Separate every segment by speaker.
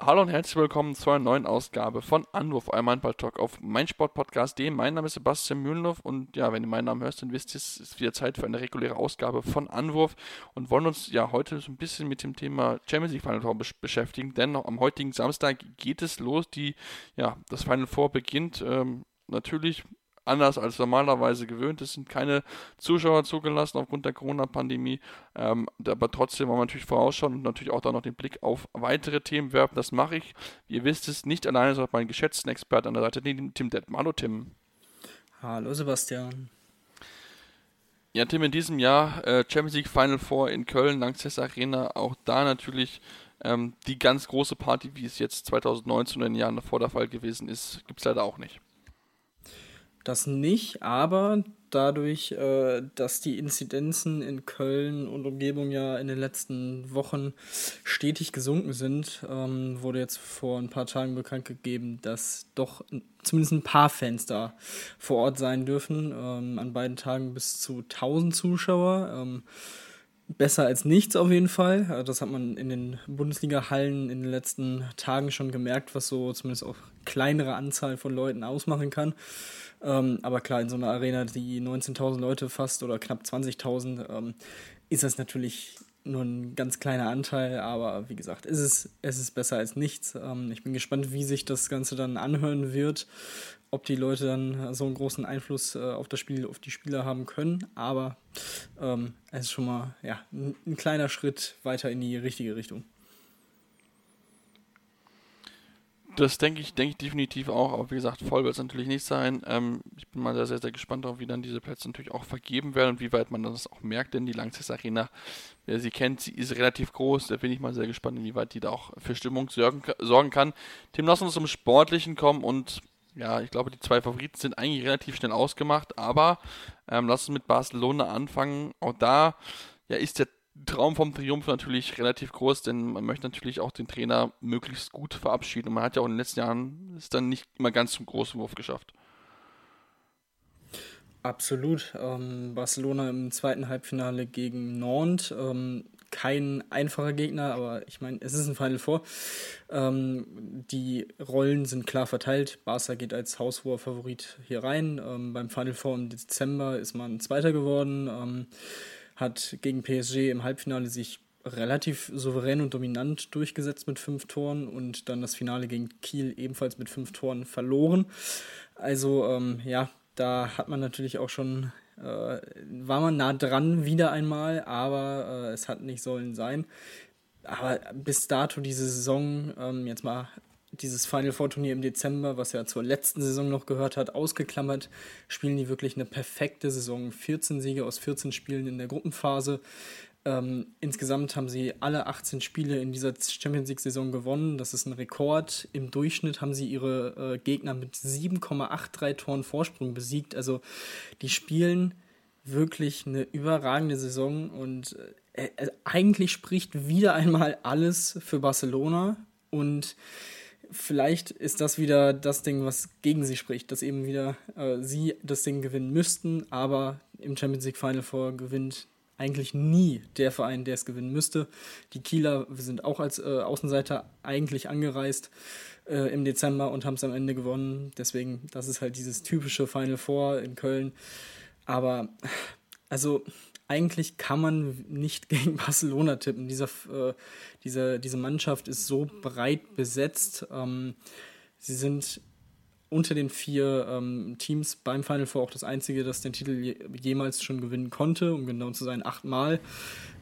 Speaker 1: Hallo und herzlich willkommen zu einer neuen Ausgabe von Anwurf, eurem Handball-Talk auf meinsportpodcast.de. Mein Name ist Sebastian Mühlenhoff und ja, wenn ihr meinen Namen hörst, dann wisst ihr, es ist wieder Zeit für eine reguläre Ausgabe von Anwurf und wollen uns ja heute so ein bisschen mit dem Thema Champions League Final Four beschäftigen, denn am heutigen Samstag geht es los, die, ja, das Final Four beginnt. Ähm, natürlich anders als normalerweise gewöhnt. Es sind keine Zuschauer zugelassen aufgrund der Corona-Pandemie. Ähm, aber trotzdem wollen wir natürlich vorausschauen und natürlich auch da noch den Blick auf weitere Themen werfen. Das mache ich, wie ihr wisst es, nicht alleine, sondern meinen geschätzten Experten an der Seite, Tim Detmann. Hallo Tim.
Speaker 2: Hallo Sebastian.
Speaker 1: Ja, Tim, in diesem Jahr äh, Champions League Final Four in Köln, Lanxess Arena, auch da natürlich ähm, die ganz große Party, wie es jetzt 2019 in den Jahren davor der Fall gewesen ist, gibt es leider auch nicht.
Speaker 2: Das nicht, aber dadurch, äh, dass die Inzidenzen in Köln und Umgebung ja in den letzten Wochen stetig gesunken sind, ähm, wurde jetzt vor ein paar Tagen bekannt gegeben, dass doch zumindest ein paar Fans da vor Ort sein dürfen. Ähm, an beiden Tagen bis zu 1000 Zuschauer. Ähm, besser als nichts auf jeden Fall. Das hat man in den Bundesliga-Hallen in den letzten Tagen schon gemerkt, was so zumindest auch kleinere Anzahl von Leuten ausmachen kann. Ähm, aber klar, in so einer Arena, die 19.000 Leute fasst oder knapp 20.000, ähm, ist das natürlich nur ein ganz kleiner Anteil, aber wie gesagt, es ist, es ist besser als nichts. Ähm, ich bin gespannt, wie sich das Ganze dann anhören wird, ob die Leute dann so einen großen Einfluss äh, auf das Spiel, auf die Spieler haben können, aber ähm, es ist schon mal ja, ein, ein kleiner Schritt weiter in die richtige Richtung.
Speaker 1: Das denke ich, denke ich definitiv auch, aber wie gesagt, voll wird es natürlich nicht sein. Ähm, ich bin mal sehr, sehr, sehr gespannt darauf, wie dann diese Plätze natürlich auch vergeben werden und wie weit man das auch merkt, denn die Lanxess Arena, wer sie kennt, sie ist relativ groß, da bin ich mal sehr gespannt, inwieweit die da auch für Stimmung sorgen, sorgen kann. Tim, lass uns zum Sportlichen kommen und ja, ich glaube, die zwei Favoriten sind eigentlich relativ schnell ausgemacht, aber ähm, lass uns mit Barcelona anfangen. Auch da ja, ist der Traum vom Triumph natürlich relativ groß, denn man möchte natürlich auch den Trainer möglichst gut verabschieden. Und man hat ja auch in den letzten Jahren es dann nicht immer ganz zum großen Wurf geschafft.
Speaker 2: Absolut. Ähm, Barcelona im zweiten Halbfinale gegen Nantes. Ähm, kein einfacher Gegner, aber ich meine, es ist ein Final Four. Ähm, die Rollen sind klar verteilt. Barca geht als haushoher Favorit hier rein. Ähm, beim Final Four im Dezember ist man Zweiter geworden. Hat gegen PSG im Halbfinale sich relativ souverän und dominant durchgesetzt mit fünf Toren und dann das Finale gegen Kiel ebenfalls mit fünf Toren verloren. Also ähm, ja, da hat man natürlich auch schon, äh, war man nah dran wieder einmal, aber äh, es hat nicht sollen sein. Aber bis dato diese Saison, ähm, jetzt mal dieses Final Four Turnier im Dezember, was ja zur letzten Saison noch gehört hat, ausgeklammert, spielen die wirklich eine perfekte Saison. 14 Siege aus 14 Spielen in der Gruppenphase. Ähm, insgesamt haben sie alle 18 Spiele in dieser Champions League-Saison gewonnen. Das ist ein Rekord. Im Durchschnitt haben sie ihre äh, Gegner mit 7,83 Toren Vorsprung besiegt. Also die spielen wirklich eine überragende Saison und äh, äh eigentlich spricht wieder einmal alles für Barcelona und vielleicht ist das wieder das Ding, was gegen sie spricht, dass eben wieder äh, sie das Ding gewinnen müssten, aber im Champions League Final Four gewinnt eigentlich nie der Verein, der es gewinnen müsste. Die Kieler sind auch als äh, Außenseiter eigentlich angereist äh, im Dezember und haben es am Ende gewonnen. Deswegen, das ist halt dieses typische Final Four in Köln. Aber also eigentlich kann man nicht gegen Barcelona tippen. Dieser, äh, diese, diese Mannschaft ist so breit besetzt. Ähm, sie sind unter den vier ähm, Teams beim Final Four auch das einzige, das den Titel je, jemals schon gewinnen konnte, um genau zu sein, achtmal.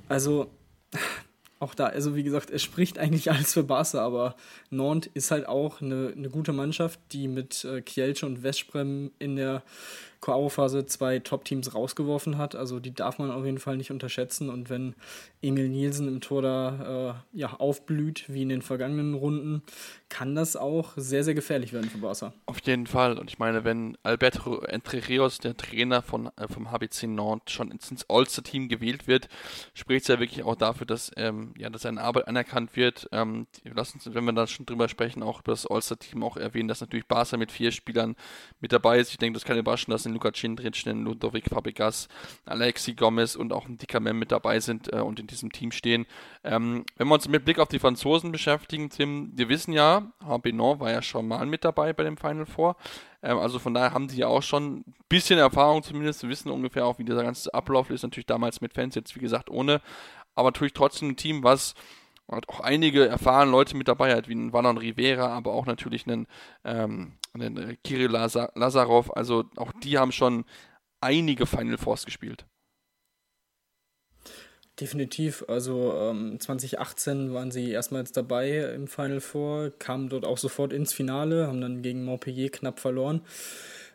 Speaker 2: Also auch da, also wie gesagt, es spricht eigentlich alles für Barca, aber Nantes ist halt auch eine, eine gute Mannschaft, die mit äh, Kielce und Vesprem in der K.O.-Phase zwei Top-Teams rausgeworfen hat. Also die darf man auf jeden Fall nicht unterschätzen. Und wenn Emil Nielsen im Tor da äh, ja, aufblüht, wie in den vergangenen Runden, kann das auch sehr, sehr gefährlich werden für Barca.
Speaker 1: Auf jeden Fall. Und ich meine, wenn Alberto Entre Rios, der Trainer von, äh, vom HBC Nantes, schon ins All-Star-Team gewählt wird, spricht es ja wirklich auch dafür, dass, ähm, ja, dass seine Arbeit anerkannt wird. Ähm, lass uns, wenn wir da schon drüber sprechen, auch über das All-Star-Team auch erwähnen, dass natürlich Barca mit vier Spielern mit dabei ist. Ich denke, das kann überraschen, dass ein Luka Cindric, ein Ludovic Fabregas, Alexi Gomez und auch ein Dicker Mem mit dabei sind äh, und in diesem Team stehen. Ähm, wenn wir uns mit Blick auf die Franzosen beschäftigen, Tim, wir wissen ja, Nantes war ja schon mal mit dabei bei dem Final Four. Ähm, also von daher haben sie ja auch schon ein bisschen Erfahrung zumindest, sie wissen ungefähr auch, wie dieser ganze Ablauf ist. Natürlich damals mit Fans, jetzt wie gesagt ohne. Aber natürlich trotzdem ein Team, was auch einige erfahrene Leute mit dabei hat, wie ein Valon Rivera, aber auch natürlich einen, ähm, einen äh, Kirill Lazarov. Also auch die haben schon einige Final Fours gespielt.
Speaker 2: Definitiv. Also ähm, 2018 waren sie erstmals dabei im Final Four, kamen dort auch sofort ins Finale, haben dann gegen Montpellier knapp verloren.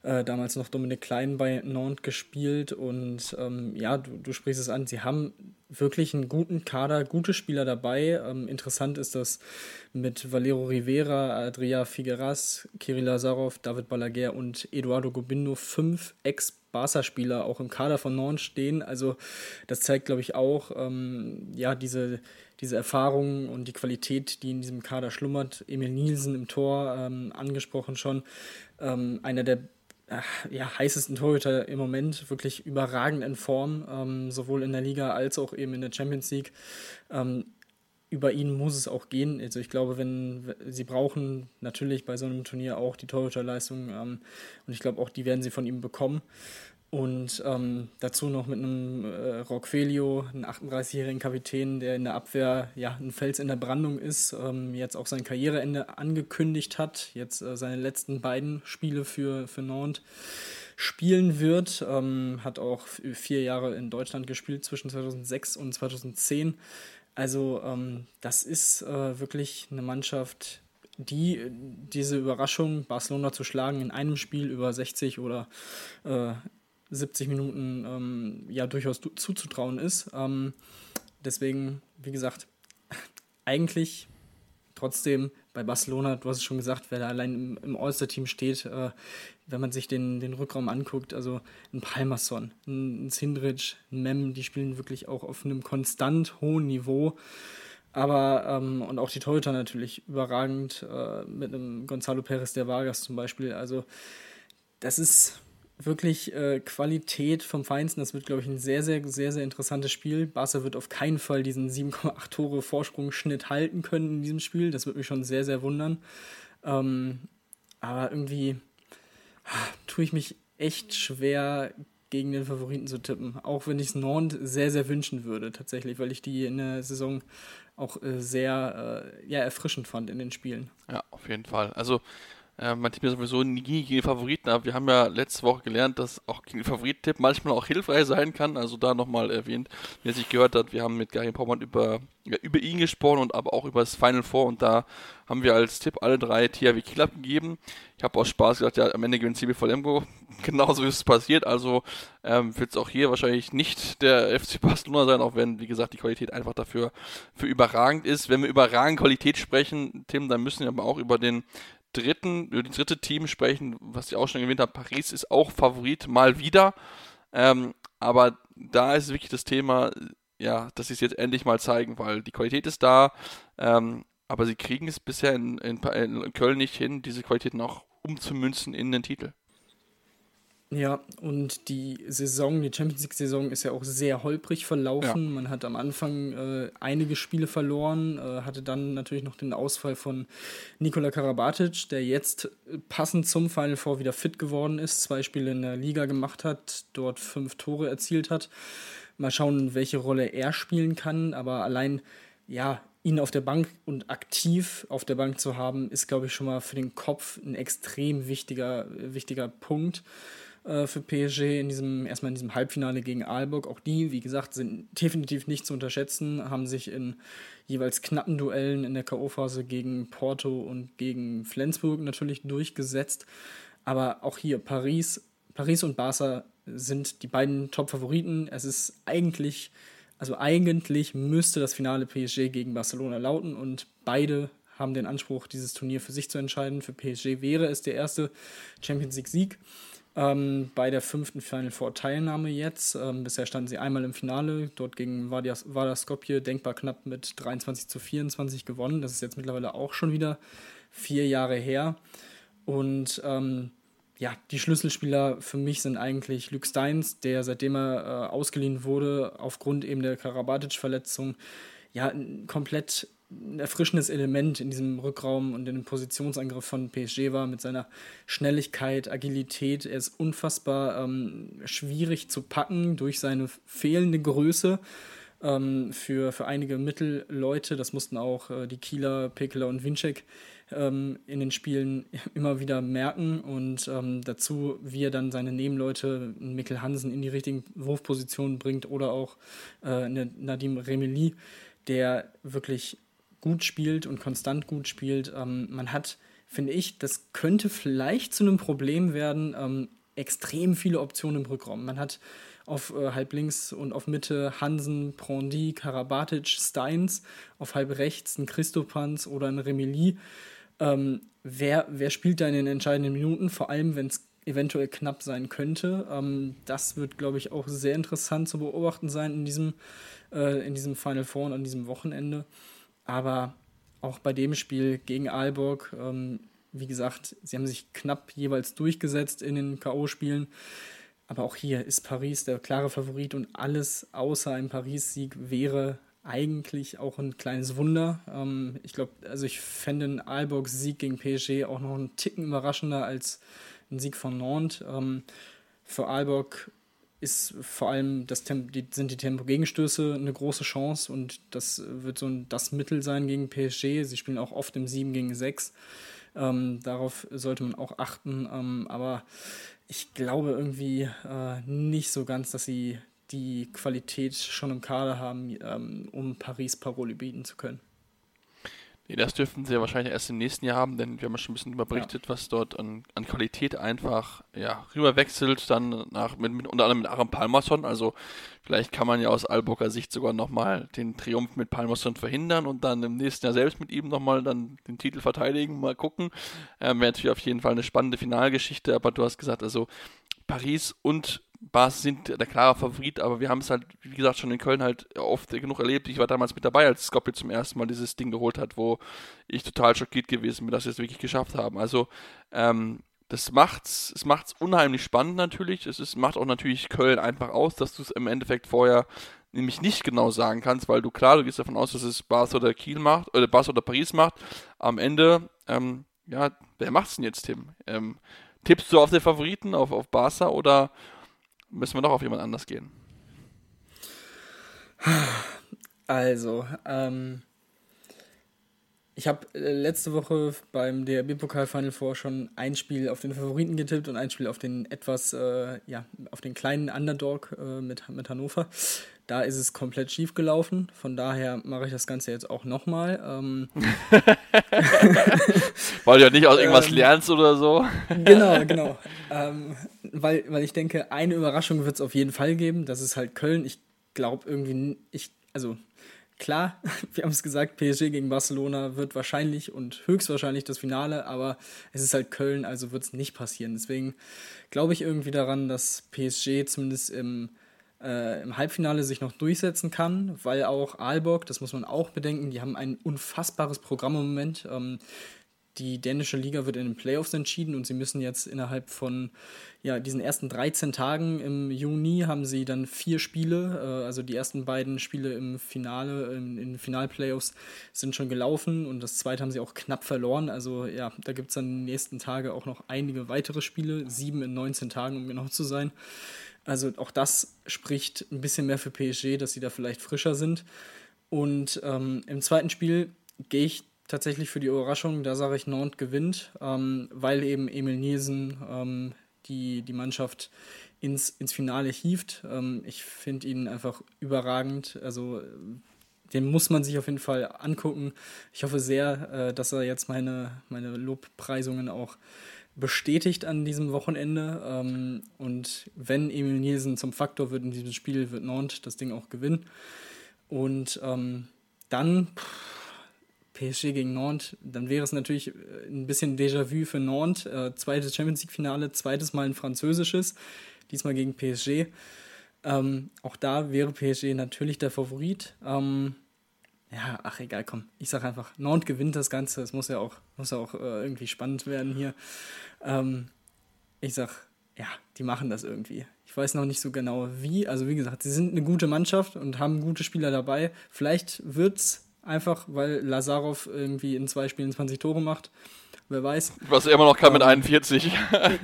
Speaker 2: Äh, damals noch Dominik Klein bei Nantes gespielt und ähm, ja, du, du sprichst es an, sie haben wirklich einen guten Kader, gute Spieler dabei. Ähm, interessant ist das mit Valero Rivera, Adria Figueras, Kirill Lazarov, David Balaguer und Eduardo Gobindo fünf Ex-Barca-Spieler auch im Kader von Nantes stehen. Also das zeigt, glaube ich, auch ähm, ja, diese, diese Erfahrung und die Qualität, die in diesem Kader schlummert. Emil Nielsen im Tor ähm, angesprochen schon. Ähm, einer der ja, heißesten Torhüter im Moment, wirklich überragend in Form, ähm, sowohl in der Liga als auch eben in der Champions League. Ähm, über ihn muss es auch gehen. Also ich glaube, wenn sie brauchen natürlich bei so einem Turnier auch die Torhüterleistung ähm, und ich glaube auch, die werden sie von ihm bekommen. Und ähm, dazu noch mit einem äh, Roquelio, einem 38-jährigen Kapitän, der in der Abwehr ja ein Fels in der Brandung ist, ähm, jetzt auch sein Karriereende angekündigt hat, jetzt äh, seine letzten beiden Spiele für, für Nantes spielen wird. Ähm, hat auch vier Jahre in Deutschland gespielt zwischen 2006 und 2010. Also ähm, das ist äh, wirklich eine Mannschaft, die diese Überraschung, Barcelona zu schlagen in einem Spiel über 60 oder äh, 70 Minuten ähm, ja durchaus zuzutrauen ist. Ähm, deswegen, wie gesagt, eigentlich trotzdem bei Barcelona, du hast es schon gesagt, wer da allein im, im All-Star-Team steht, äh, wenn man sich den, den Rückraum anguckt, also ein Palmerson, ein, ein Sindrich, ein Mem, die spielen wirklich auch auf einem konstant hohen Niveau. Aber, ähm, und auch die Torhüter natürlich überragend, äh, mit einem Gonzalo Perez de Vargas zum Beispiel. Also, das ist wirklich äh, Qualität vom Feinsten. Das wird, glaube ich, ein sehr, sehr, sehr, sehr interessantes Spiel. Barca wird auf keinen Fall diesen 7,8 Tore Vorsprungsschnitt halten können in diesem Spiel. Das wird mich schon sehr, sehr wundern. Ähm, aber irgendwie ah, tue ich mich echt schwer, gegen den Favoriten zu tippen. Auch wenn ich es Nantes sehr, sehr wünschen würde, tatsächlich, weil ich die in der Saison auch äh, sehr äh, ja, erfrischend fand in den Spielen.
Speaker 1: Ja, auf jeden Fall. Also äh, man tippt ja sowieso nie gegen die Favoriten, aber wir haben ja letzte Woche gelernt, dass auch gegen den Favoritentipp manchmal auch hilfreich sein kann. Also da nochmal erwähnt, wie er sich gehört hat, wir haben mit Gary Pommern über, ja, über ihn gesprochen und aber auch über das Final Four und da haben wir als Tipp alle drei THW Kiel abgegeben. Ich habe aus Spaß gesagt, ja, am Ende gewinnt CB Lemgo. Genauso ist es passiert. Also ähm, wird es auch hier wahrscheinlich nicht der FC Barcelona sein, auch wenn, wie gesagt, die Qualität einfach dafür für überragend ist. Wenn wir über Qualität sprechen, Tim, dann müssen wir aber auch über den dritten, über das dritte Team sprechen, was ich auch schon gewählt habe. Paris ist auch Favorit, mal wieder. Ähm, aber da ist wirklich das Thema, ja, dass sie es jetzt endlich mal zeigen, weil die Qualität ist da, ähm, aber sie kriegen es bisher in, in, in Köln nicht hin, diese Qualitäten auch umzumünzen in den Titel.
Speaker 2: Ja, und die Saison, die Champions League-Saison ist ja auch sehr holprig verlaufen. Ja. Man hat am Anfang äh, einige Spiele verloren, äh, hatte dann natürlich noch den Ausfall von Nikola Karabatic, der jetzt passend zum Final Four wieder fit geworden ist, zwei Spiele in der Liga gemacht hat, dort fünf Tore erzielt hat. Mal schauen, welche Rolle er spielen kann, aber allein, ja, ihn auf der Bank und aktiv auf der Bank zu haben, ist, glaube ich, schon mal für den Kopf ein extrem wichtiger, wichtiger Punkt. Äh, für PSG in diesem, erstmal in diesem Halbfinale gegen Aalborg. Auch die, wie gesagt, sind definitiv nicht zu unterschätzen, haben sich in jeweils knappen Duellen in der K.O.-Phase gegen Porto und gegen Flensburg natürlich durchgesetzt. Aber auch hier Paris Paris und Barca sind die beiden Top-Favoriten. Es ist eigentlich, also eigentlich müsste das Finale PSG gegen Barcelona lauten und beide haben den Anspruch, dieses Turnier für sich zu entscheiden. Für PSG wäre es der erste Champions League-Sieg. Ähm, bei der fünften Final Four Teilnahme jetzt. Ähm, bisher standen sie einmal im Finale, dort gegen Vardar Skopje denkbar knapp mit 23 zu 24 gewonnen. Das ist jetzt mittlerweile auch schon wieder vier Jahre her. Und ähm, ja, die Schlüsselspieler für mich sind eigentlich Luke Steins, der seitdem er äh, ausgeliehen wurde, aufgrund eben der Karabatic-Verletzung, ja, komplett ein erfrischendes Element in diesem Rückraum und in dem Positionsangriff von PSG war mit seiner Schnelligkeit, Agilität. Er ist unfassbar ähm, schwierig zu packen durch seine fehlende Größe ähm, für, für einige Mittelleute. Das mussten auch äh, die Kieler, Pekela und Winczek ähm, in den Spielen immer wieder merken und ähm, dazu, wie er dann seine Nebenleute, Mikkel Hansen, in die richtigen Wurfpositionen bringt oder auch äh, Nadim Remeli, der wirklich gut spielt und konstant gut spielt. Ähm, man hat, finde ich, das könnte vielleicht zu einem Problem werden, ähm, extrem viele Optionen im Rückraum. Man hat auf äh, halb links und auf Mitte Hansen, Prondi, Karabatic, Steins, auf halb rechts ein Christopans oder ein Remeli. Ähm, wer, wer spielt da in den entscheidenden Minuten, vor allem wenn es eventuell knapp sein könnte. Ähm, das wird, glaube ich, auch sehr interessant zu beobachten sein in diesem, äh, in diesem Final Four und an diesem Wochenende. Aber auch bei dem Spiel gegen Aalborg, ähm, wie gesagt, sie haben sich knapp jeweils durchgesetzt in den K.O.-Spielen. Aber auch hier ist Paris der klare Favorit und alles außer einem Paris-Sieg wäre eigentlich auch ein kleines Wunder. Ähm, ich glaube, also ich fände einen Aalborg-Sieg gegen PSG auch noch einen Ticken überraschender als ein Sieg von Nantes. Ähm, für Aalborg ist vor allem das Tempo, die, sind die Tempo-Gegenstöße eine große Chance und das wird so ein, das Mittel sein gegen PSG. Sie spielen auch oft im 7 gegen 6. Ähm, darauf sollte man auch achten. Ähm, aber ich glaube irgendwie äh, nicht so ganz, dass sie die Qualität schon im Kader haben, ähm, um Paris Paroli bieten zu können.
Speaker 1: Nee, das dürften sie ja wahrscheinlich erst im nächsten Jahr haben, denn wir haben ja schon ein bisschen überberichtet, ja. was dort an, an Qualität einfach ja, rüberwechselt, dann nach, mit, mit, unter anderem mit Aram Palmerson. Also vielleicht kann man ja aus Alburger Sicht sogar nochmal den Triumph mit Palmerson verhindern und dann im nächsten Jahr selbst mit ihm nochmal dann den Titel verteidigen, mal gucken. Ähm, Wäre natürlich auf jeden Fall eine spannende Finalgeschichte, aber du hast gesagt, also Paris und Bars sind der klare Favorit, aber wir haben es halt, wie gesagt, schon in Köln halt oft genug erlebt. Ich war damals mit dabei, als Skopje zum ersten Mal dieses Ding geholt hat, wo ich total schockiert gewesen bin, dass wir es wirklich geschafft haben. Also, ähm, das macht's, es macht's unheimlich spannend natürlich. Es ist, macht auch natürlich Köln einfach aus, dass du es im Endeffekt vorher nämlich nicht genau sagen kannst, weil du klar, du gehst davon aus, dass es Bars oder Kiel macht, oder Bars oder Paris macht. Am Ende, ähm, ja, wer macht's denn jetzt, Tim? Ähm, tippst du auf den Favoriten, auf, auf Barca oder müssen wir doch auf jemand anders gehen?
Speaker 2: Also, ähm, ich habe äh, letzte Woche beim DRB-Pokal Final Four schon ein Spiel auf den Favoriten getippt und ein Spiel auf den etwas, äh, ja, auf den kleinen Underdog äh, mit, mit Hannover. Da ist es komplett schief gelaufen. Von daher mache ich das Ganze jetzt auch nochmal. Ähm,
Speaker 1: weil du ja nicht aus irgendwas ähm, lernst oder so.
Speaker 2: genau, genau. Ähm, weil, weil ich denke, eine Überraschung wird es auf jeden Fall geben. Das ist halt Köln. Ich glaube irgendwie, ich, also klar, wir haben es gesagt, PSG gegen Barcelona wird wahrscheinlich und höchstwahrscheinlich das Finale, aber es ist halt Köln, also wird es nicht passieren. Deswegen glaube ich irgendwie daran, dass PSG zumindest im äh, im Halbfinale sich noch durchsetzen kann, weil auch Aalborg, das muss man auch bedenken, die haben ein unfassbares Programm im Moment. Ähm, die dänische Liga wird in den Playoffs entschieden und sie müssen jetzt innerhalb von ja, diesen ersten 13 Tagen im Juni haben sie dann vier Spiele, äh, also die ersten beiden Spiele im Finale, in, in Finalplayoffs sind schon gelaufen und das zweite haben sie auch knapp verloren. Also ja, da gibt es dann den nächsten Tagen auch noch einige weitere Spiele, sieben in 19 Tagen, um genau zu sein. Also auch das spricht ein bisschen mehr für PSG, dass sie da vielleicht frischer sind. Und ähm, im zweiten Spiel gehe ich tatsächlich für die Überraschung, da sage ich, Nantes gewinnt, ähm, weil eben Emil Nielsen ähm, die, die Mannschaft ins, ins Finale hieft. Ähm, ich finde ihn einfach überragend. Also den muss man sich auf jeden Fall angucken. Ich hoffe sehr, äh, dass er jetzt meine, meine Lobpreisungen auch bestätigt an diesem Wochenende. Ähm, und wenn Emil Nielsen zum Faktor wird in diesem Spiel, wird Nantes das Ding auch gewinnen. Und ähm, dann PSG gegen Nantes, dann wäre es natürlich äh, ein bisschen Déjà-vu für Nantes. Äh, zweites Champions League-Finale, zweites Mal ein französisches, diesmal gegen PSG. Ähm, auch da wäre PSG natürlich der Favorit. Ähm, ja, ach egal, komm. Ich sag einfach, Nantes gewinnt das Ganze. Es muss ja auch, muss ja auch äh, irgendwie spannend werden hier. Ähm, ich sag, ja, die machen das irgendwie. Ich weiß noch nicht so genau wie. Also wie gesagt, sie sind eine gute Mannschaft und haben gute Spieler dabei. Vielleicht wird's einfach, weil Lazarov irgendwie in zwei Spielen 20 Tore macht. Wer weiß.
Speaker 1: Was er immer noch kann ähm, mit 41.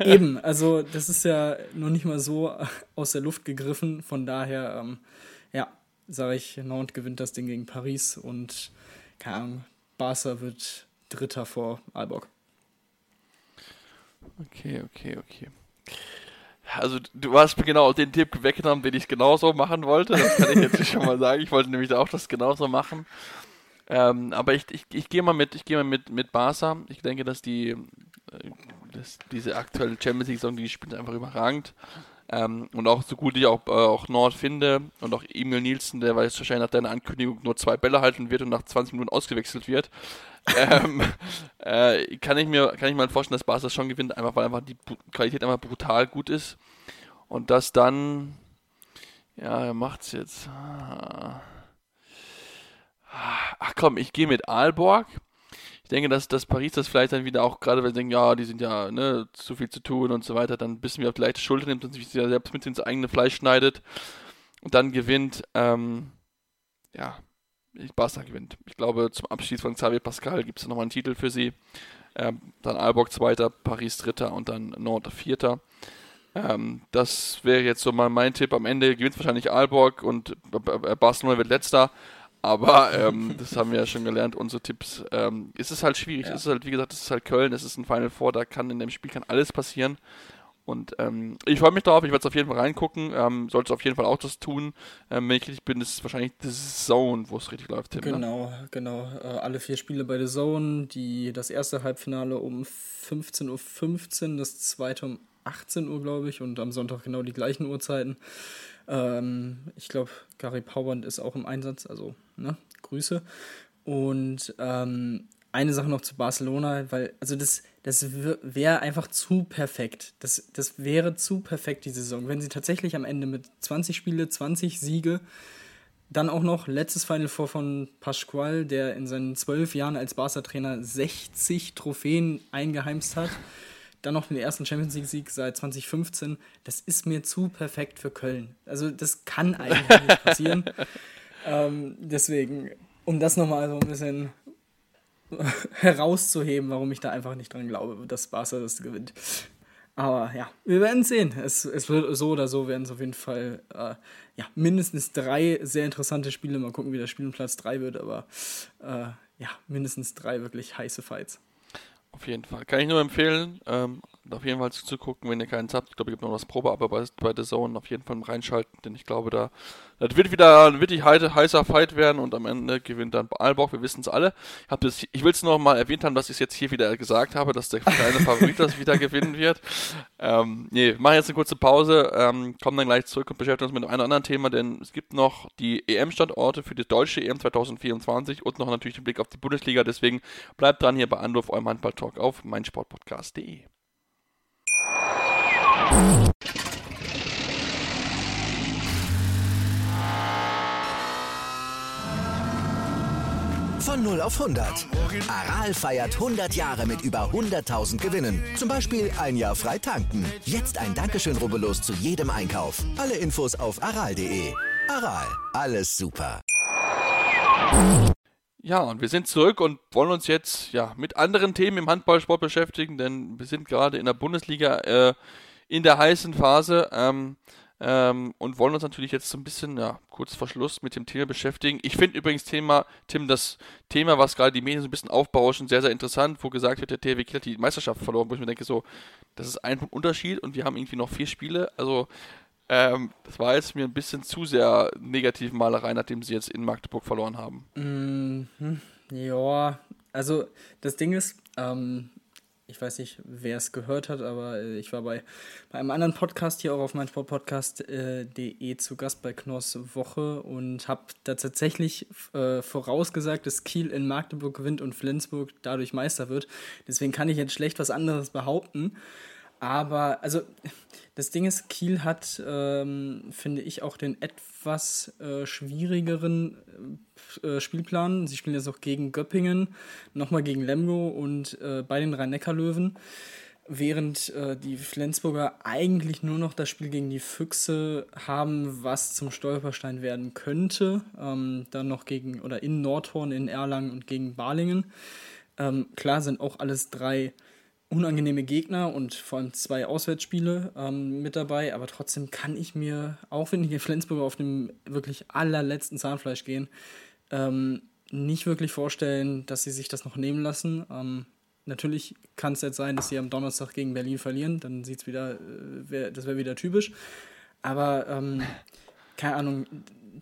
Speaker 2: eben, also das ist ja noch nicht mal so aus der Luft gegriffen. Von daher, ähm, ja, sage ich, Nantes gewinnt das Ding gegen Paris und keine Ahnung, Barca wird Dritter vor Alborg.
Speaker 1: Okay, okay, okay. Also du hast mir genau den Tipp weggenommen, den ich genauso machen wollte. Das kann ich jetzt schon mal sagen. Ich wollte nämlich auch das genauso machen. Ähm, aber ich, ich, ich gehe mal mit, ich gehe mal mit, mit Barca. Ich denke, dass die äh, dass diese aktuelle Champions League-Saison, die spielt einfach überragend. Ähm, und auch so gut ich auch, äh, auch Nord finde und auch Emil Nielsen, der weiß wahrscheinlich nach deiner Ankündigung nur zwei Bälle halten wird und nach 20 Minuten ausgewechselt wird, ähm, äh, kann ich mir kann ich mir vorstellen, dass Barca schon gewinnt, einfach weil einfach die Qualität einfach brutal gut ist und dass dann ja, er macht's jetzt. Ah. Ach komm, ich gehe mit Aalborg ich denke, dass, dass Paris das vielleicht dann wieder auch, gerade wenn sie denken, ja, die sind ja, ne, zu viel zu tun und so weiter, dann ein bisschen wie auf die leichte Schulter nimmt und sich selbst mit ins eigene Fleisch schneidet und dann gewinnt, ähm, ja, Barca gewinnt. Ich glaube, zum Abschied von Xavier Pascal gibt es nochmal einen Titel für sie. Ähm, dann Alborg Zweiter, Paris Dritter und dann Nord Vierter. Ähm, das wäre jetzt so mal mein Tipp. Am Ende gewinnt wahrscheinlich Aalborg und Barcelona wird letzter. Aber ähm, das haben wir ja schon gelernt, unsere Tipps. Ähm, es ist halt schwierig. Ja. Es ist halt, wie gesagt, es ist halt Köln, es ist ein Final Four, da kann in dem Spiel kann alles passieren. Und ähm, ich freue mich darauf, ich werde es auf jeden Fall reingucken. Ähm, Sollte auf jeden Fall auch das tun. Ähm, wenn ich richtig bin, ist es wahrscheinlich The Zone, wo es richtig läuft. Tim,
Speaker 2: ne? genau, ne? genau. Äh, alle vier Spiele bei The Zone. Die, das erste Halbfinale um 15.15 Uhr, 15, das zweite um 18 Uhr, glaube ich. Und am Sonntag genau die gleichen Uhrzeiten. Ähm, ich glaube, Gary Powand ist auch im Einsatz, also ne, Grüße. Und ähm, eine Sache noch zu Barcelona, weil, also das, das wäre einfach zu perfekt. Das, das wäre zu perfekt, die Saison. Wenn sie tatsächlich am Ende mit 20 Spiele, 20 Siege, dann auch noch letztes Final Four von Pascual, der in seinen zwölf Jahren als Barca-Trainer 60 Trophäen eingeheimst hat dann noch den ersten Champions League-Sieg seit 2015. Das ist mir zu perfekt für Köln. Also das kann eigentlich nicht passieren. ähm, deswegen, um das nochmal so ein bisschen herauszuheben, warum ich da einfach nicht dran glaube, dass Barca das gewinnt. Aber ja, wir werden sehen. Es, es wird so oder so werden es auf jeden Fall äh, ja, mindestens drei sehr interessante Spiele. Mal gucken, wie der Spielplatz 3 wird, aber äh, ja, mindestens drei wirklich heiße Fights.
Speaker 1: Auf jeden Fall. Kann ich nur empfehlen, ähm, auf jeden Fall zuzugucken, wenn ihr keinen habt. Ich glaube, es gibt noch das Probeabo bei, bei The Zone. Auf jeden Fall reinschalten, denn ich glaube, da das wird wieder ein wirklich heißer Fight werden und am Ende gewinnt dann Aalborg. Wir wissen es alle. Ich, ich will es noch mal erwähnt haben, dass ich es jetzt hier wieder gesagt habe, dass der kleine Favorit das wieder gewinnen wird. Ähm, nee, wir machen jetzt eine kurze Pause, ähm, kommen dann gleich zurück und beschäftigen uns mit einem anderen Thema, denn es gibt noch die EM-Standorte für die deutsche EM 2024 und noch natürlich den Blick auf die Bundesliga. Deswegen bleibt dran hier bei Anruf, eurem Handball-Talk auf meinsportpodcast.de.
Speaker 3: Von 0 auf 100. Aral feiert 100 Jahre mit über 100.000 Gewinnen. Zum Beispiel ein Jahr frei tanken. Jetzt ein Dankeschön, rubbellos zu jedem Einkauf. Alle Infos auf aral.de. Aral, alles super.
Speaker 1: Ja, und wir sind zurück und wollen uns jetzt ja mit anderen Themen im Handballsport beschäftigen, denn wir sind gerade in der Bundesliga äh, in der heißen Phase. Ähm, ähm, und wollen uns natürlich jetzt so ein bisschen, ja, kurz vor Schluss mit dem Thema beschäftigen. Ich finde übrigens Thema, Tim, das Thema, was gerade die Medien so ein bisschen aufbauschen, sehr, sehr interessant, wo gesagt wird, der THW Kiel hat die Meisterschaft verloren, wo ich mir denke, so, das ist ein Unterschied und wir haben irgendwie noch vier Spiele. Also, ähm, das war jetzt mir ein bisschen zu sehr negativ Malerei, nachdem sie jetzt in Magdeburg verloren haben.
Speaker 2: Mhm. Ja, also das Ding ist, ähm, ich weiß nicht, wer es gehört hat, aber äh, ich war bei, bei einem anderen Podcast hier auch auf meinsportpodcast.de äh, zu Gast bei Knorrs Woche und habe da tatsächlich äh, vorausgesagt, dass Kiel in Magdeburg gewinnt und Flensburg dadurch Meister wird. Deswegen kann ich jetzt schlecht was anderes behaupten. Aber, also, das Ding ist, Kiel hat, ähm, finde ich, auch den etwas äh, schwierigeren äh, Spielplan. Sie spielen jetzt auch gegen Göppingen, nochmal gegen Lemgo und äh, bei den Rhein-Neckar-Löwen. Während äh, die Flensburger eigentlich nur noch das Spiel gegen die Füchse haben, was zum Stolperstein werden könnte. Ähm, dann noch gegen, oder in Nordhorn, in Erlangen und gegen Balingen. Ähm, klar sind auch alles drei unangenehme Gegner und vor allem zwei Auswärtsspiele ähm, mit dabei, aber trotzdem kann ich mir, auch wenn die Flensburger auf dem wirklich allerletzten Zahnfleisch gehen, ähm, nicht wirklich vorstellen, dass sie sich das noch nehmen lassen. Ähm, natürlich kann es jetzt sein, dass sie am Donnerstag gegen Berlin verlieren, dann sieht es wieder, äh, wär, das wäre wieder typisch. Aber ähm, keine Ahnung,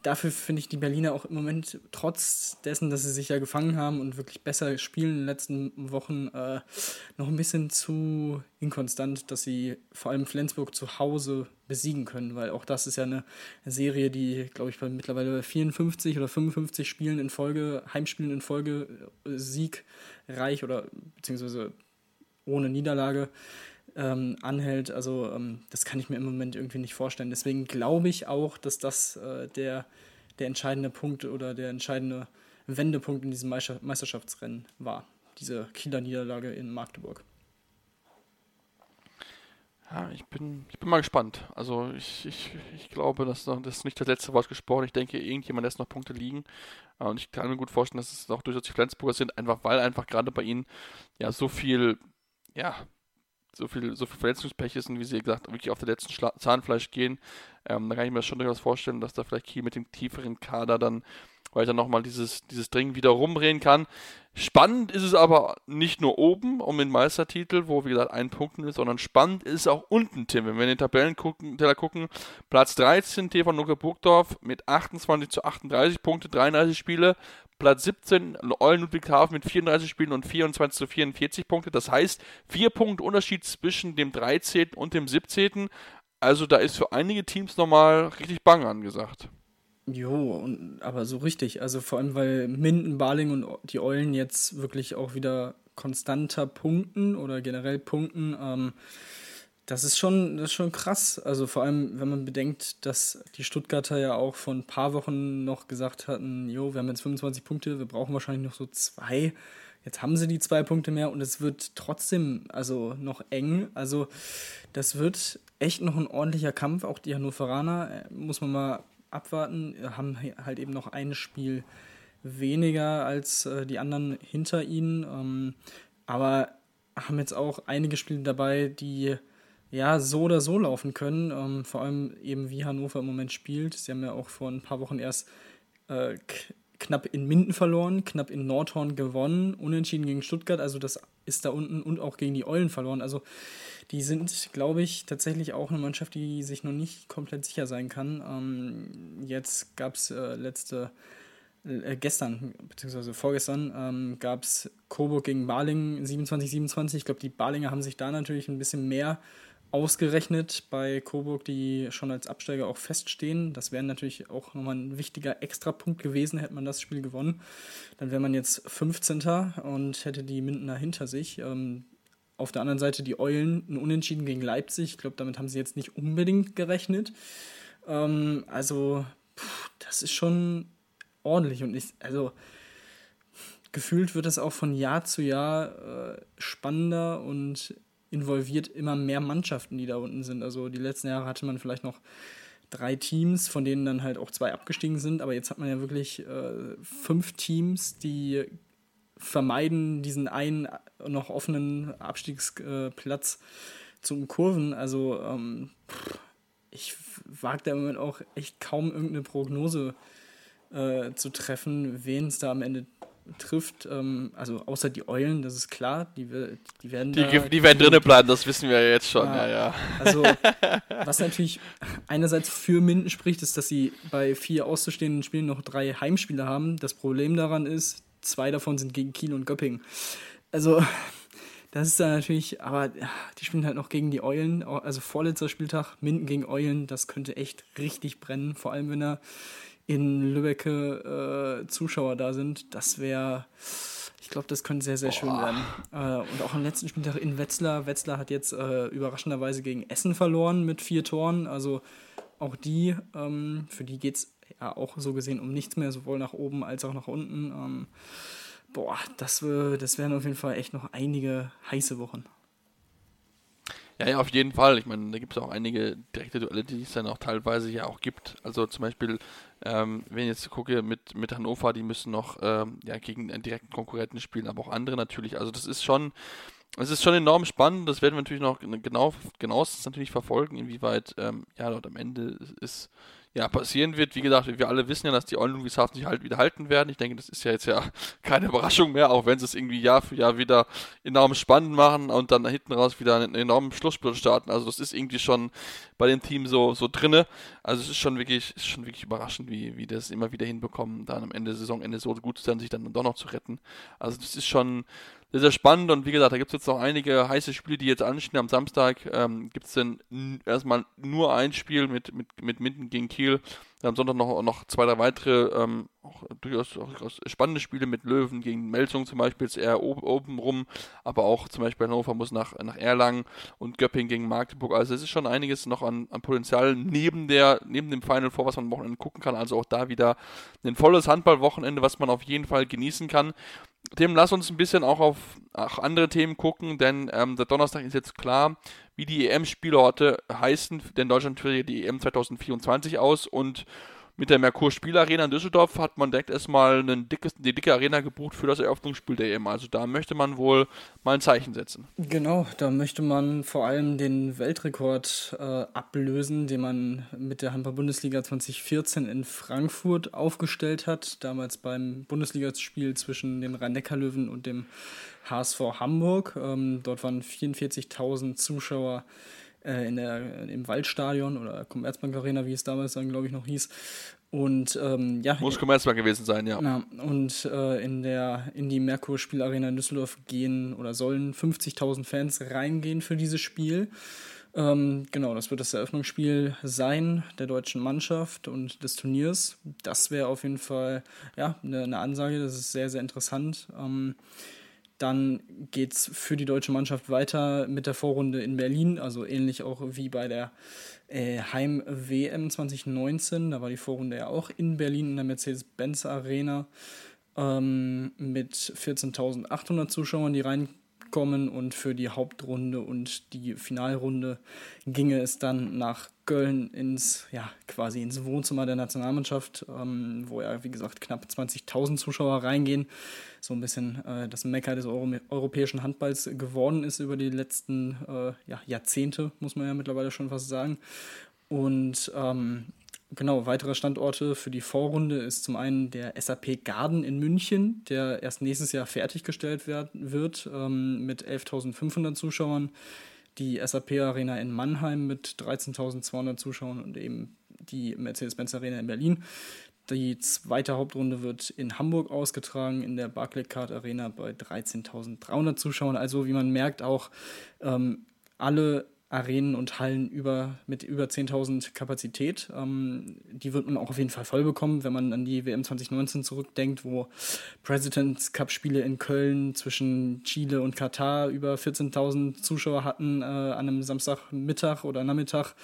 Speaker 2: dafür finde ich die Berliner auch im Moment, trotz dessen, dass sie sich ja gefangen haben und wirklich besser spielen in den letzten Wochen, äh, noch ein bisschen zu inkonstant, dass sie vor allem Flensburg zu Hause besiegen können, weil auch das ist ja eine Serie, die, glaube ich, bei mittlerweile 54 oder 55 Spielen in Folge, Heimspielen in Folge äh, siegreich oder beziehungsweise ohne Niederlage ähm, anhält. Also ähm, das kann ich mir im Moment irgendwie nicht vorstellen. Deswegen glaube ich auch, dass das äh, der, der entscheidende Punkt oder der entscheidende Wendepunkt in diesem Meisterschaftsrennen war. Diese Kieler Niederlage in Magdeburg.
Speaker 1: Ja, ich bin, ich bin mal gespannt. Also ich, ich, ich glaube, dass das ist nicht das letzte Wort gesprochen. Ich denke, irgendjemand lässt noch Punkte liegen. Und ich kann mir gut vorstellen, dass es auch durchaus die Flensburger sind, einfach weil einfach gerade bei ihnen ja so viel, ja, so viel, so viel Verletzungspech ist und wie sie gesagt wirklich auf der letzten Schla Zahnfleisch gehen, ähm, da kann ich mir schon durchaus vorstellen, dass da vielleicht Kiel mit dem tieferen Kader dann weiter nochmal dieses, dieses Ding wieder rumdrehen kann. Spannend ist es aber nicht nur oben um den Meistertitel, wo wie gesagt ein Punkt ist, sondern spannend ist es auch unten, Tim. Wenn wir in den Tabellen gucken, gucken Platz 13 TV Nucke Burgdorf mit 28 zu 38 Punkte, 33 Spiele. Platz 17 Eulen Ludwigshafen mit 34 Spielen und 24 zu 44 Punkte. Das heißt, vier Punkte Unterschied zwischen dem 13. und dem 17. Also da ist für einige Teams nochmal richtig bang angesagt.
Speaker 2: Jo, und, aber so richtig. Also vor allem, weil Minden, Baling und die Eulen jetzt wirklich auch wieder konstanter punkten oder generell punkten. Ähm, das ist schon, das ist schon krass. Also vor allem, wenn man bedenkt, dass die Stuttgarter ja auch vor ein paar Wochen noch gesagt hatten, jo, wir haben jetzt 25 Punkte, wir brauchen wahrscheinlich noch so zwei. Jetzt haben sie die zwei Punkte mehr und es wird trotzdem also noch eng. Also das wird echt noch ein ordentlicher Kampf. Auch die Hannoveraner, äh, muss man mal abwarten, haben halt eben noch ein Spiel weniger als äh, die anderen hinter ihnen, ähm, aber haben jetzt auch einige Spiele dabei, die ja so oder so laufen können, ähm, vor allem eben wie Hannover im Moment spielt. Sie haben ja auch vor ein paar Wochen erst äh, knapp in Minden verloren, knapp in Nordhorn gewonnen, unentschieden gegen Stuttgart, also das ist da unten und auch gegen die Eulen verloren. Also die sind, glaube ich, tatsächlich auch eine Mannschaft, die sich noch nicht komplett sicher sein kann. Ähm, jetzt gab es äh, letzte, äh, gestern, beziehungsweise vorgestern, ähm, gab es Coburg gegen Baling 27-27. Ich glaube, die Balinger haben sich da natürlich ein bisschen mehr ausgerechnet bei Coburg, die schon als Absteiger auch feststehen. Das wäre natürlich auch nochmal ein wichtiger Extrapunkt gewesen, hätte man das Spiel gewonnen. Dann wäre man jetzt 15. und hätte die Mindener hinter sich. Ähm, auf der anderen Seite die Eulen ein Unentschieden gegen Leipzig. Ich glaube, damit haben sie jetzt nicht unbedingt gerechnet. Ähm, also, pff, das ist schon ordentlich. Und ich, also, gefühlt wird es auch von Jahr zu Jahr äh, spannender und involviert immer mehr Mannschaften, die da unten sind. Also, die letzten Jahre hatte man vielleicht noch drei Teams, von denen dann halt auch zwei abgestiegen sind. Aber jetzt hat man ja wirklich äh, fünf Teams, die vermeiden, diesen einen noch offenen Abstiegsplatz zu umkurven. Also ähm, ich wage da im Moment auch echt kaum irgendeine Prognose äh, zu treffen, wen es da am Ende trifft. Ähm, also außer die Eulen, das ist klar, die, die werden
Speaker 1: die, die werden drinnen bleiben, das wissen wir jetzt schon, ja, ja. ja.
Speaker 2: Also was natürlich einerseits für Minden spricht, ist, dass sie bei vier auszustehenden Spielen noch drei Heimspiele haben. Das Problem daran ist, zwei davon sind gegen Kiel und Göppingen. Also das ist dann natürlich, aber die spielen halt noch gegen die Eulen, also vorletzter Spieltag, Minden gegen Eulen, das könnte echt richtig brennen, vor allem wenn da in Lübbecke äh, Zuschauer da sind. Das wäre, ich glaube, das könnte sehr, sehr schön werden. Äh, und auch am letzten Spieltag in Wetzlar. Wetzlar hat jetzt äh, überraschenderweise gegen Essen verloren mit vier Toren. Also auch die, ähm, für die geht es ja auch so gesehen um nichts mehr, sowohl nach oben als auch nach unten. Ähm, boah, das, das wären auf jeden Fall echt noch einige heiße Wochen.
Speaker 1: Ja, ja, auf jeden Fall. Ich meine, da gibt es auch einige direkte Duelle, die es dann auch teilweise ja auch gibt. Also zum Beispiel, ähm, wenn ich jetzt gucke mit, mit Hannover, die müssen noch ähm, ja, gegen einen direkten Konkurrenten spielen, aber auch andere natürlich. Also das ist schon, es ist schon enorm spannend. Das werden wir natürlich noch genau, genauestens natürlich verfolgen, inwieweit ähm, ja dort am Ende ist ja, passieren wird. Wie gesagt, wir alle wissen ja, dass die Eulen Ludwigshafen sich halt wieder halten werden. Ich denke, das ist ja jetzt ja keine Überraschung mehr, auch wenn sie es irgendwie Jahr für Jahr wieder enorm spannend machen und dann hinten raus wieder einen enormen Schlussspurt starten. Also das ist irgendwie schon bei dem Team so, so drinne. Also es ist schon wirklich, ist schon wirklich überraschend, wie, wie das immer wieder hinbekommen, dann am Ende der Saisonende so gut zu sein, sich dann doch noch zu retten. Also das ist schon, sehr, sehr spannend und wie gesagt, da gibt es jetzt noch einige heiße Spiele, die jetzt anstehen. Am Samstag ähm, gibt es dann erstmal nur ein Spiel mit, mit, mit Minden gegen Kiel. Am Sonntag noch, noch zwei, drei weitere ähm, auch durchaus, durchaus spannende Spiele mit Löwen gegen Melsung zum Beispiel, ist eher oben, oben rum, aber auch zum Beispiel Hannover muss nach, nach Erlangen und Göpping gegen Magdeburg. Also es ist schon einiges noch an, an Potenzial neben der, neben dem Final Four, was man am Wochenende gucken kann. Also auch da wieder ein volles Handballwochenende, was man auf jeden Fall genießen kann. Dem lass uns ein bisschen auch auf auch andere Themen gucken, denn ähm, der Donnerstag ist jetzt klar, wie die EM-Spielorte heißen, denn Deutschland führt die EM 2024 aus und mit der Merkur Spielarena in Düsseldorf hat man direkt erstmal eine dicke, eine dicke Arena gebucht für das Eröffnungsspiel der EM. Also da möchte man wohl mal ein Zeichen setzen.
Speaker 2: Genau, da möchte man vor allem den Weltrekord äh, ablösen, den man mit der Handball-Bundesliga 2014 in Frankfurt aufgestellt hat. Damals beim Bundesligaspiel zwischen den Rhein-Neckar-Löwen und dem HSV Hamburg. Ähm, dort waren 44.000 Zuschauer äh, in der, im Waldstadion oder Commerzbank Arena, wie es damals dann, glaube ich, noch hieß. Und ähm, ja.
Speaker 1: Muss Commerzbank gewesen sein, ja.
Speaker 2: Na, und äh, in, der, in die Merkur Spielarena in Düsseldorf gehen oder sollen 50.000 Fans reingehen für dieses Spiel. Ähm, genau, das wird das Eröffnungsspiel sein der deutschen Mannschaft und des Turniers. Das wäre auf jeden Fall ja, eine, eine, Ansage, das ist sehr, sehr interessant. Ähm, dann geht es für die deutsche Mannschaft weiter mit der Vorrunde in Berlin, also ähnlich auch wie bei der äh, Heim-WM 2019. Da war die Vorrunde ja auch in Berlin in der Mercedes-Benz Arena ähm, mit 14.800 Zuschauern, die rein kommen und für die Hauptrunde und die Finalrunde ginge es dann nach Köln ins, ja, quasi ins Wohnzimmer der Nationalmannschaft, ähm, wo ja, wie gesagt, knapp 20.000 Zuschauer reingehen. So ein bisschen äh, das Mecker des Euro europäischen Handballs geworden ist über die letzten äh, ja, Jahrzehnte, muss man ja mittlerweile schon fast sagen. Und ähm, Genau, weitere Standorte für die Vorrunde ist zum einen der SAP Garden in München, der erst nächstes Jahr fertiggestellt werden, wird ähm, mit 11.500 Zuschauern. Die SAP Arena in Mannheim mit 13.200 Zuschauern und eben die Mercedes-Benz Arena in Berlin. Die zweite Hauptrunde wird in Hamburg ausgetragen, in der Barclaycard Arena bei 13.300 Zuschauern. Also wie man merkt, auch ähm, alle Arenen und Hallen über, mit über 10.000 Kapazität. Ähm, die wird man auch auf jeden Fall voll bekommen, wenn man an die WM 2019 zurückdenkt, wo Presidents Cup Spiele in Köln zwischen Chile und Katar über 14.000 Zuschauer hatten äh, an einem Samstagmittag oder Nachmittag,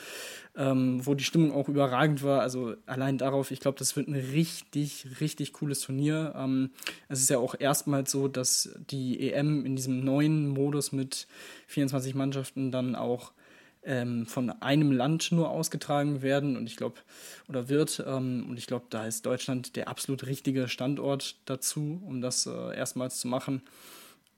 Speaker 2: ähm, wo die Stimmung auch überragend war. Also allein darauf, ich glaube, das wird ein richtig, richtig cooles Turnier. Ähm, es ist ja auch erstmals so, dass die EM in diesem neuen Modus mit 24 Mannschaften dann auch ähm, von einem Land nur ausgetragen werden und ich glaube, oder wird, ähm, und ich glaube, da ist Deutschland der absolut richtige Standort dazu, um das äh, erstmals zu machen.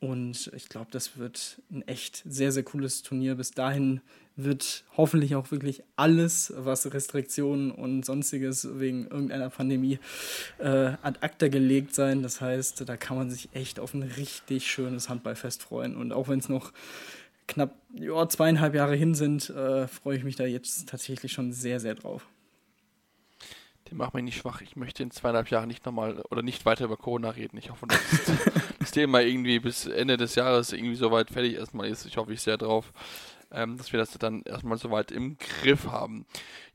Speaker 2: Und ich glaube, das wird ein echt sehr, sehr cooles Turnier. Bis dahin wird hoffentlich auch wirklich alles, was Restriktionen und sonstiges wegen irgendeiner Pandemie äh, ad acta gelegt sein. Das heißt, da kann man sich echt auf ein richtig schönes Handballfest freuen. Und auch wenn es noch knapp ja, zweieinhalb Jahre hin sind, äh, freue ich mich da jetzt tatsächlich schon sehr, sehr drauf.
Speaker 1: die machen mich nicht schwach. Ich möchte in zweieinhalb Jahren nicht nochmal oder nicht weiter über Corona reden. Ich hoffe, dass das Thema irgendwie bis Ende des Jahres irgendwie soweit fertig erstmal ist. Ich hoffe ich sehr drauf ähm, dass wir das dann erstmal soweit im Griff haben.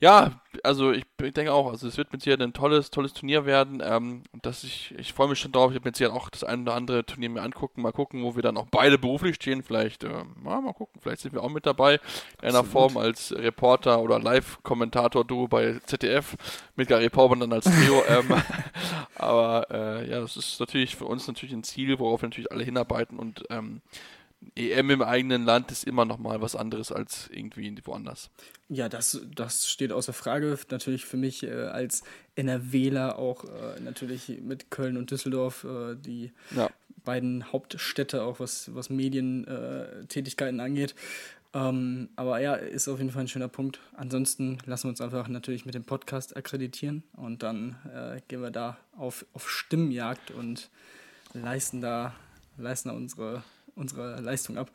Speaker 1: Ja, also ich, ich denke auch, also es wird mit Sicherheit ein tolles, tolles Turnier werden. Ähm, dass ich, ich freue mich schon drauf. Ich habe mit Sicherheit auch das ein oder andere Turnier mir angucken, mal gucken, wo wir dann auch beide beruflich stehen. Vielleicht, äh, ja, mal gucken, vielleicht sind wir auch mit dabei in einer Form als Reporter oder Live-Kommentator-Duo bei ZDF mit Gary Pauben dann als Trio. ähm, aber äh, ja, das ist natürlich für uns natürlich ein Ziel, worauf wir natürlich alle hinarbeiten und ähm, EM im eigenen Land ist immer noch mal was anderes als irgendwie woanders.
Speaker 2: Ja, das, das steht außer Frage. Natürlich für mich äh, als NRWler auch äh, natürlich mit Köln und Düsseldorf äh, die ja. beiden Hauptstädte, auch was, was Medientätigkeiten angeht. Ähm, aber ja, ist auf jeden Fall ein schöner Punkt. Ansonsten lassen wir uns einfach natürlich mit dem Podcast akkreditieren und dann äh, gehen wir da auf, auf Stimmjagd und leisten da, leisten da unsere unsere Leistung ab.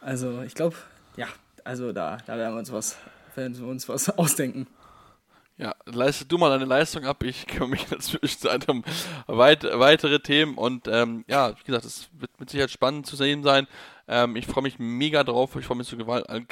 Speaker 2: Also ich glaube, ja, also da, da werden wir uns was, werden wir uns was ausdenken.
Speaker 1: Ja, leiste du mal deine Leistung ab. Ich kümmere mich Zwischenzeit um weit, weitere Themen. Und ähm, ja, wie gesagt, es wird mit Sicherheit spannend zu sehen sein. Ähm, ich freue mich mega drauf. Ich freue mich so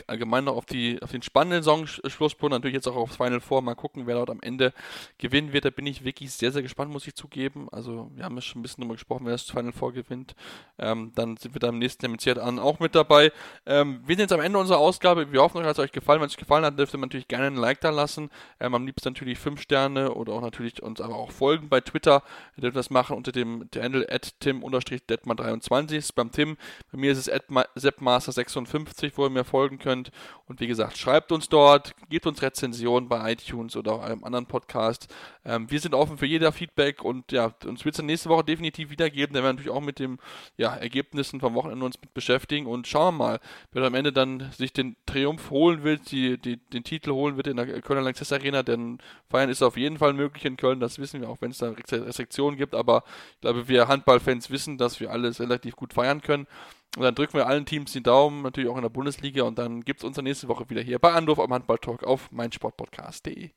Speaker 1: allgemein noch auf, die, auf den spannenden Song-Schlusspunkt. Natürlich jetzt auch aufs Final Four. Mal gucken, wer dort am Ende gewinnen wird. Da bin ich wirklich sehr, sehr gespannt, muss ich zugeben. Also, wir haben ja schon ein bisschen darüber gesprochen, wer das Final Four gewinnt. Ähm, dann sind wir da im nächsten Jahr an auch mit dabei. Ähm, wir sind jetzt am Ende unserer Ausgabe. Wir hoffen, euch hat es euch gefallen. Wenn es euch gefallen hat, dürft ihr natürlich gerne ein Like da lassen. Ähm, am liebsten natürlich 5 Sterne oder auch natürlich uns aber auch folgen bei Twitter. Ihr dürft das machen unter dem Handle at tim-detman23. Beim Tim. Bei mir ist es at seppmaster56, wo ihr mir folgen könnt. Und wie gesagt, schreibt uns dort, gebt uns Rezensionen bei iTunes oder auch einem anderen Podcast. Ähm, wir sind offen für jeder Feedback und ja, uns wird es nächste Woche definitiv wiedergeben. Da werden wir natürlich auch mit den ja, Ergebnissen vom Wochenende uns mit beschäftigen und schauen mal, wer am Ende dann sich den Triumph holen will, die, die, den Titel holen wird in der Kölner Lanxess Arena, denn feiern ist auf jeden Fall möglich in Köln, das wissen wir, auch wenn es da Restriktionen gibt, aber ich glaube, wir Handballfans wissen, dass wir alles relativ gut feiern können. Und dann drücken wir allen Teams die Daumen, natürlich auch in der Bundesliga. Und dann gibt es uns nächste Woche wieder hier bei Anruf am Handballtalk auf meinsportpodcast.de.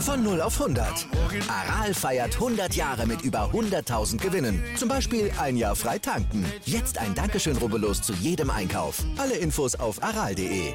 Speaker 3: Von 0 auf 100. Aral feiert 100 Jahre mit über 100.000 Gewinnen. Zum Beispiel ein Jahr frei tanken. Jetzt ein Dankeschön, rubbellos zu jedem Einkauf. Alle Infos auf aral.de.